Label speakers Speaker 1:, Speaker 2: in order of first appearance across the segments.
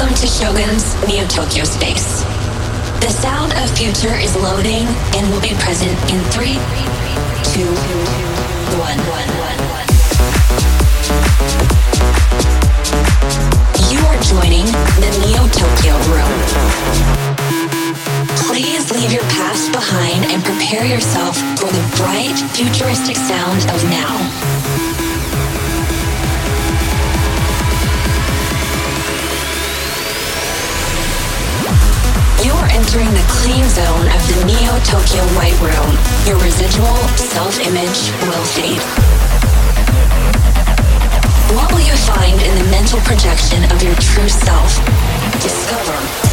Speaker 1: Welcome to Shogun's Neo Tokyo Space. The sound of future is loading and will be present in three, two, one. You are joining the Neo Tokyo room. Please leave your past behind and prepare yourself for the bright, futuristic sound of now. Entering the clean zone of the Neo Tokyo White Room. Your residual self image will fade. What will you find in the mental projection of your true self? Discover.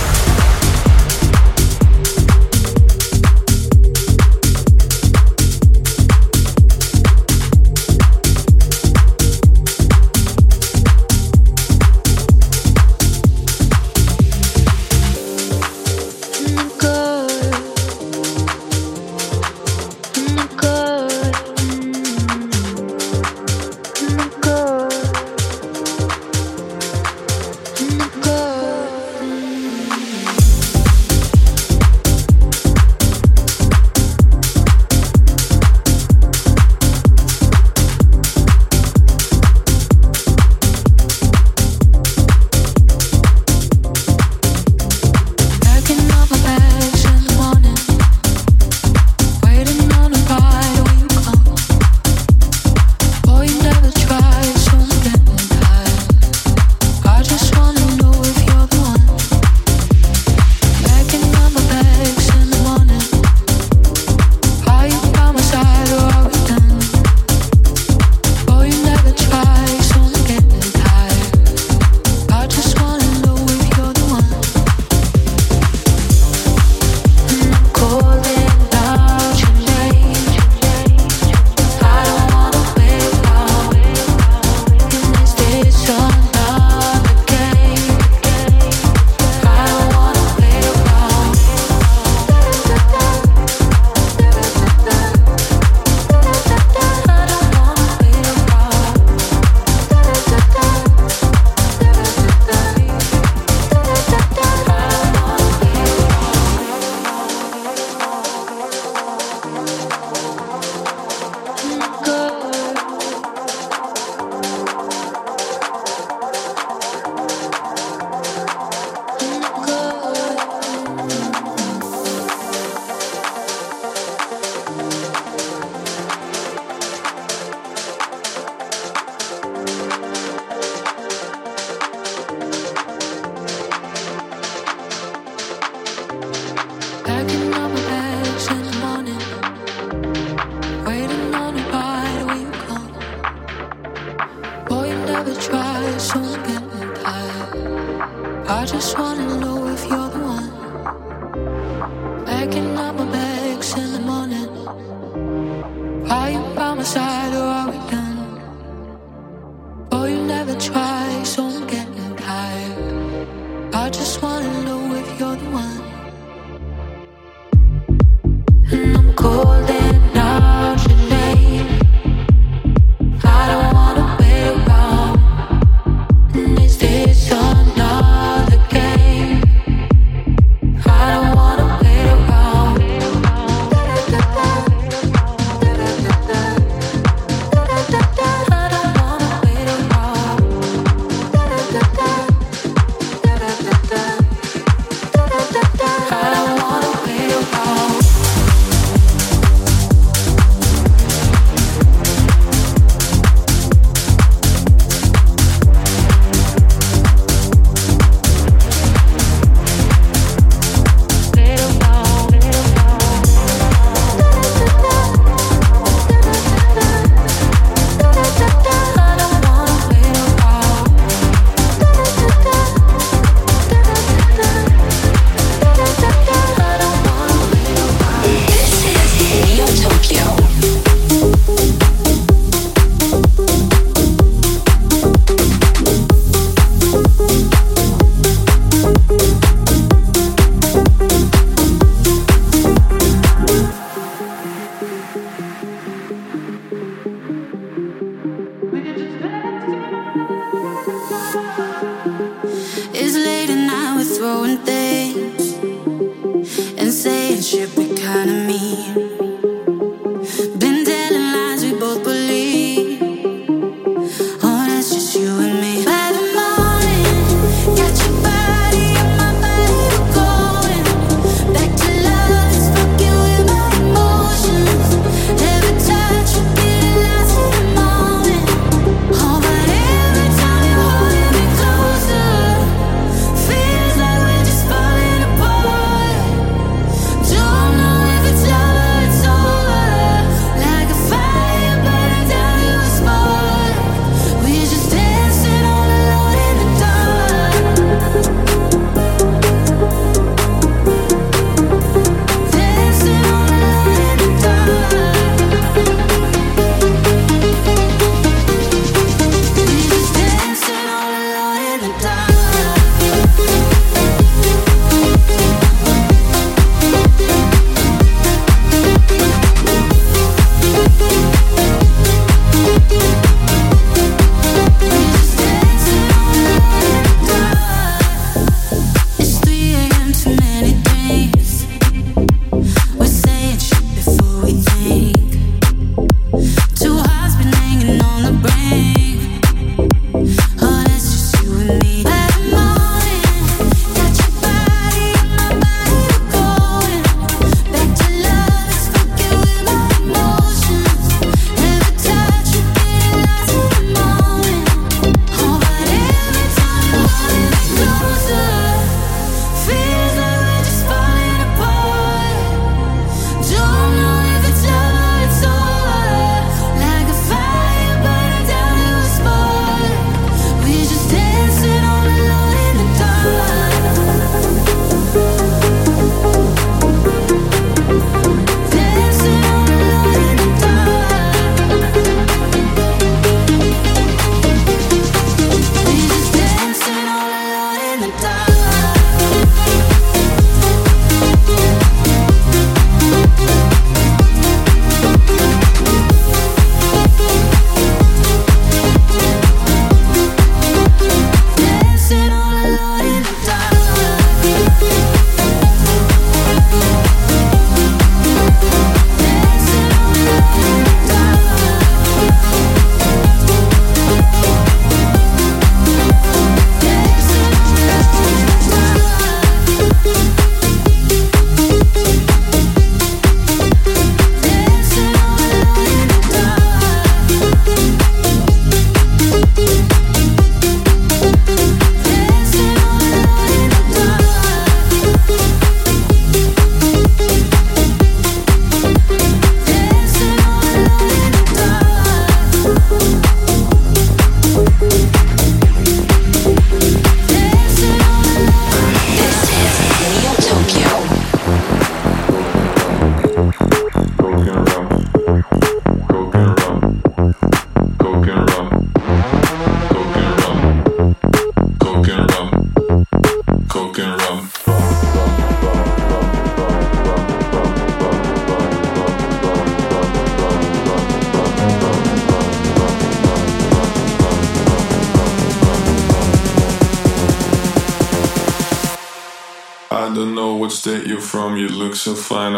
Speaker 2: So fine,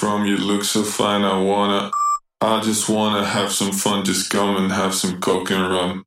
Speaker 3: from, you look so fine, I wanna. I just wanna have some fun, just come and have some coke and rum.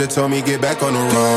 Speaker 4: Manager, told me get back on the road.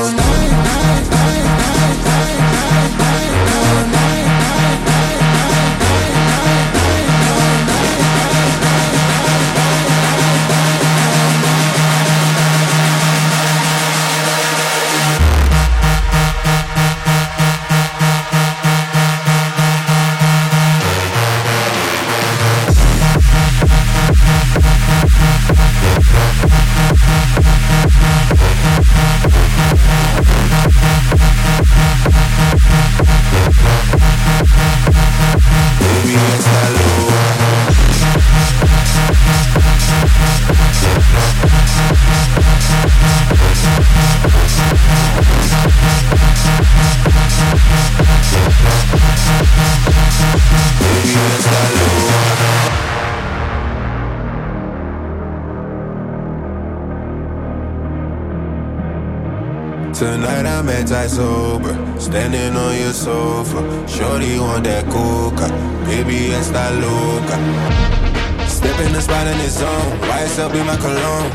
Speaker 4: I'm anti-sober, standing on your sofa. Shorty want that coca, baby está loca. Step in the spot in his zone, up in my cologne.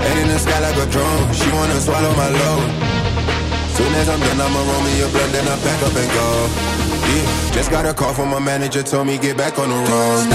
Speaker 4: Head in the sky like a drone, she wanna swallow my load. Soon as I'm done, I'ma roll me a blunt, then I pack up and go. Yeah, just got a call from my manager, told me get back on the road.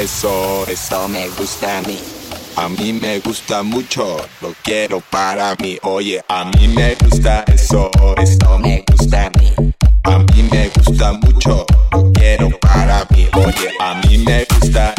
Speaker 5: Eso, eso me gusta a mí. A mí me gusta mucho, lo quiero para mí. Oye, a mí me gusta eso, eso me gusta a mí. A mí me gusta mucho, lo quiero para mí. Oye, a mí me gusta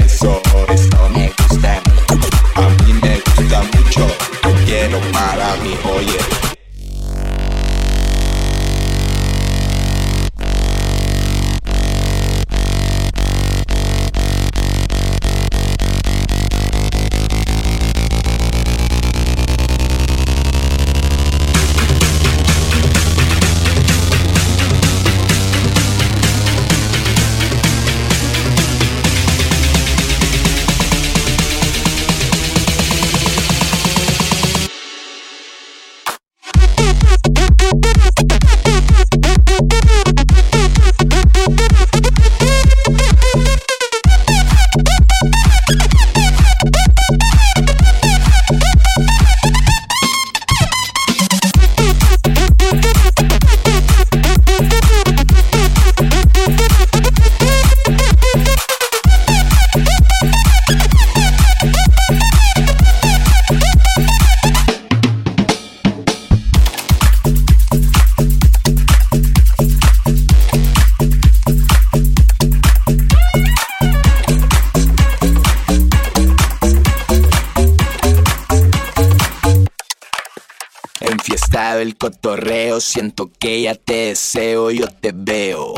Speaker 5: que ya te deseo, yo te veo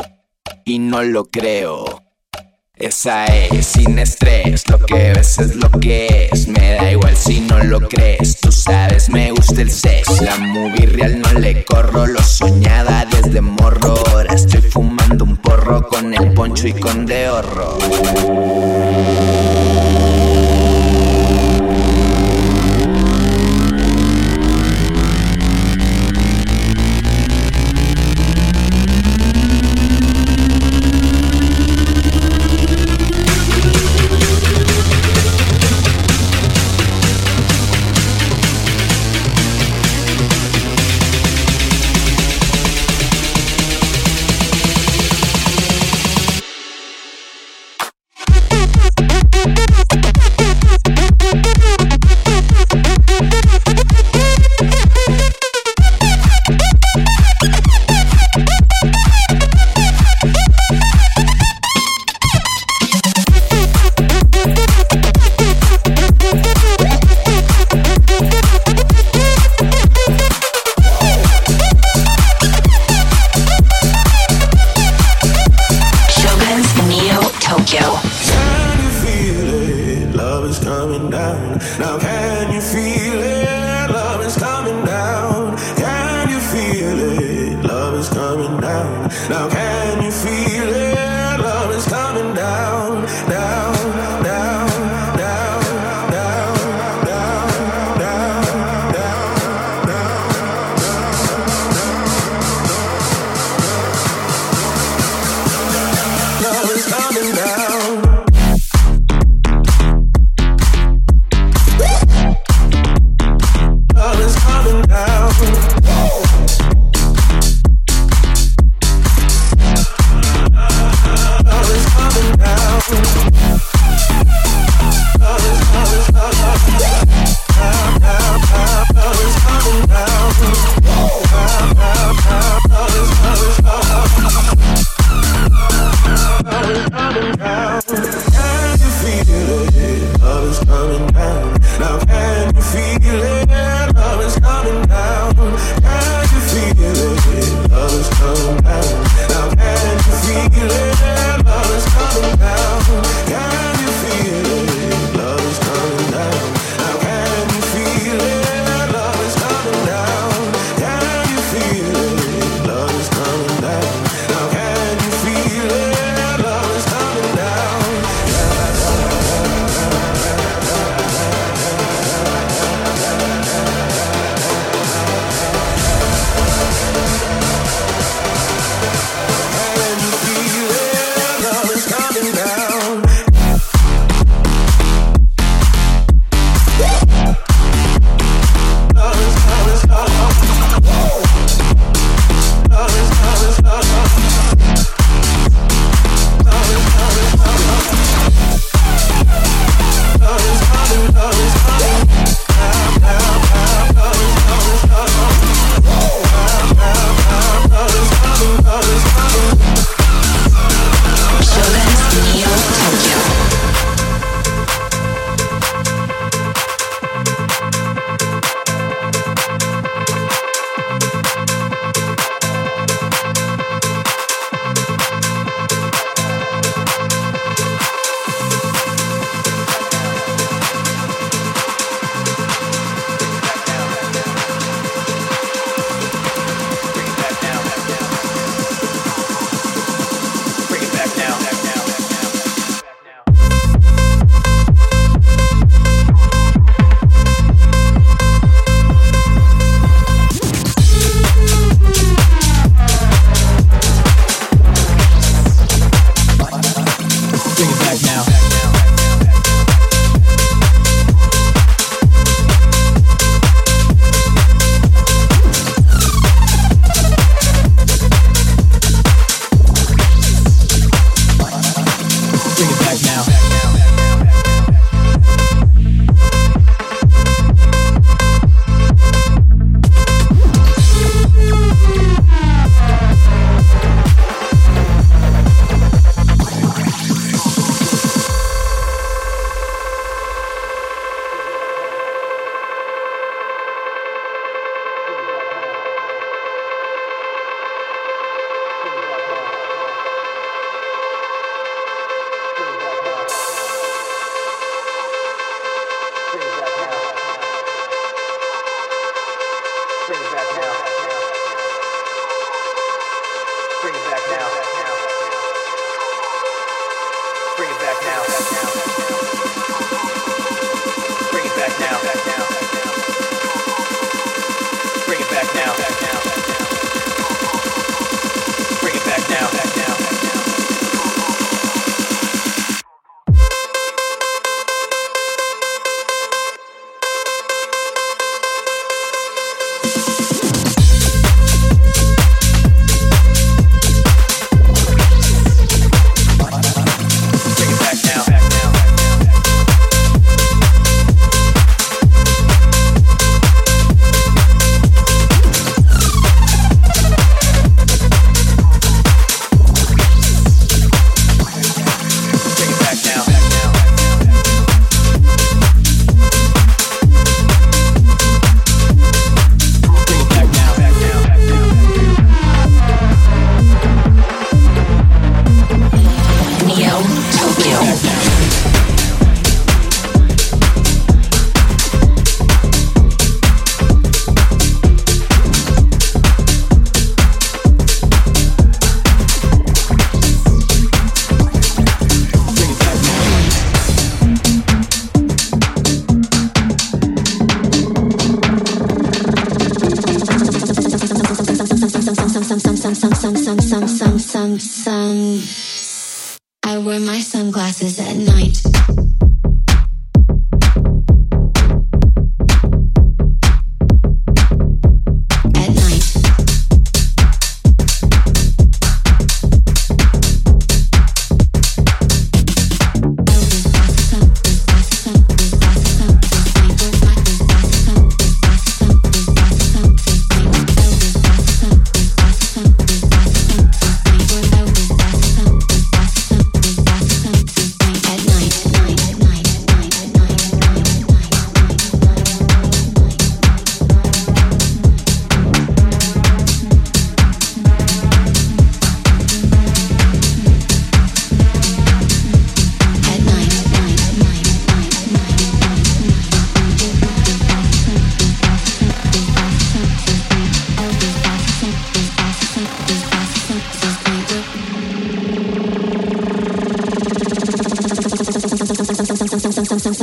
Speaker 5: y no lo creo. Esa es sin estrés, lo que ves es lo que es. Me da igual si no lo crees, tú sabes, me gusta el sex. La movie real no le corro, lo soñaba desde morro. Ahora estoy fumando un porro con el poncho y con de horror.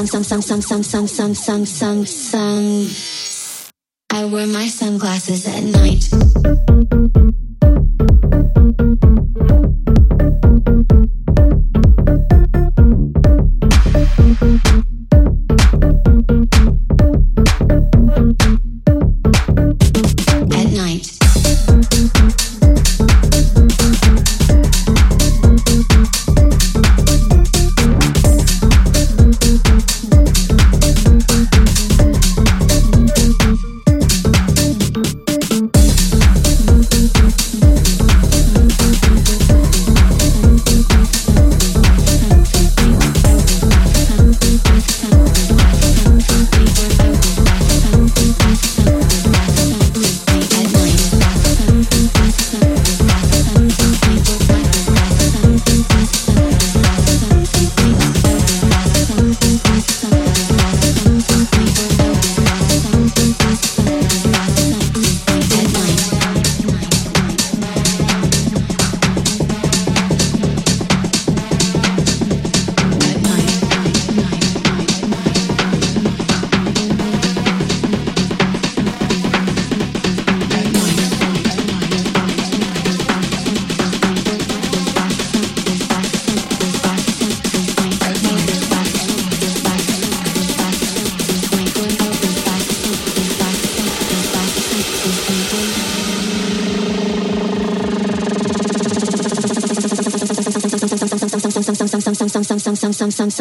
Speaker 4: Sun, sun, sun, sun. sun,
Speaker 6: sun, sun, sun, sun. I wear my sunglasses at night.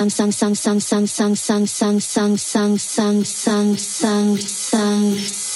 Speaker 6: Sang sang sang sang sang sang sang sang sang sang sang sang sang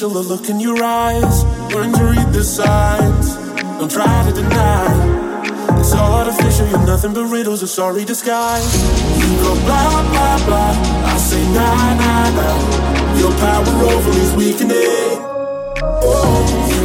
Speaker 7: feel the look in your eyes learn to read the signs. Don't try to deny. It's artificial, you're nothing but riddles, a sorry disguise. You go blah, blah, blah. I say nah, nah, nah. Your power over is weakening. Oh.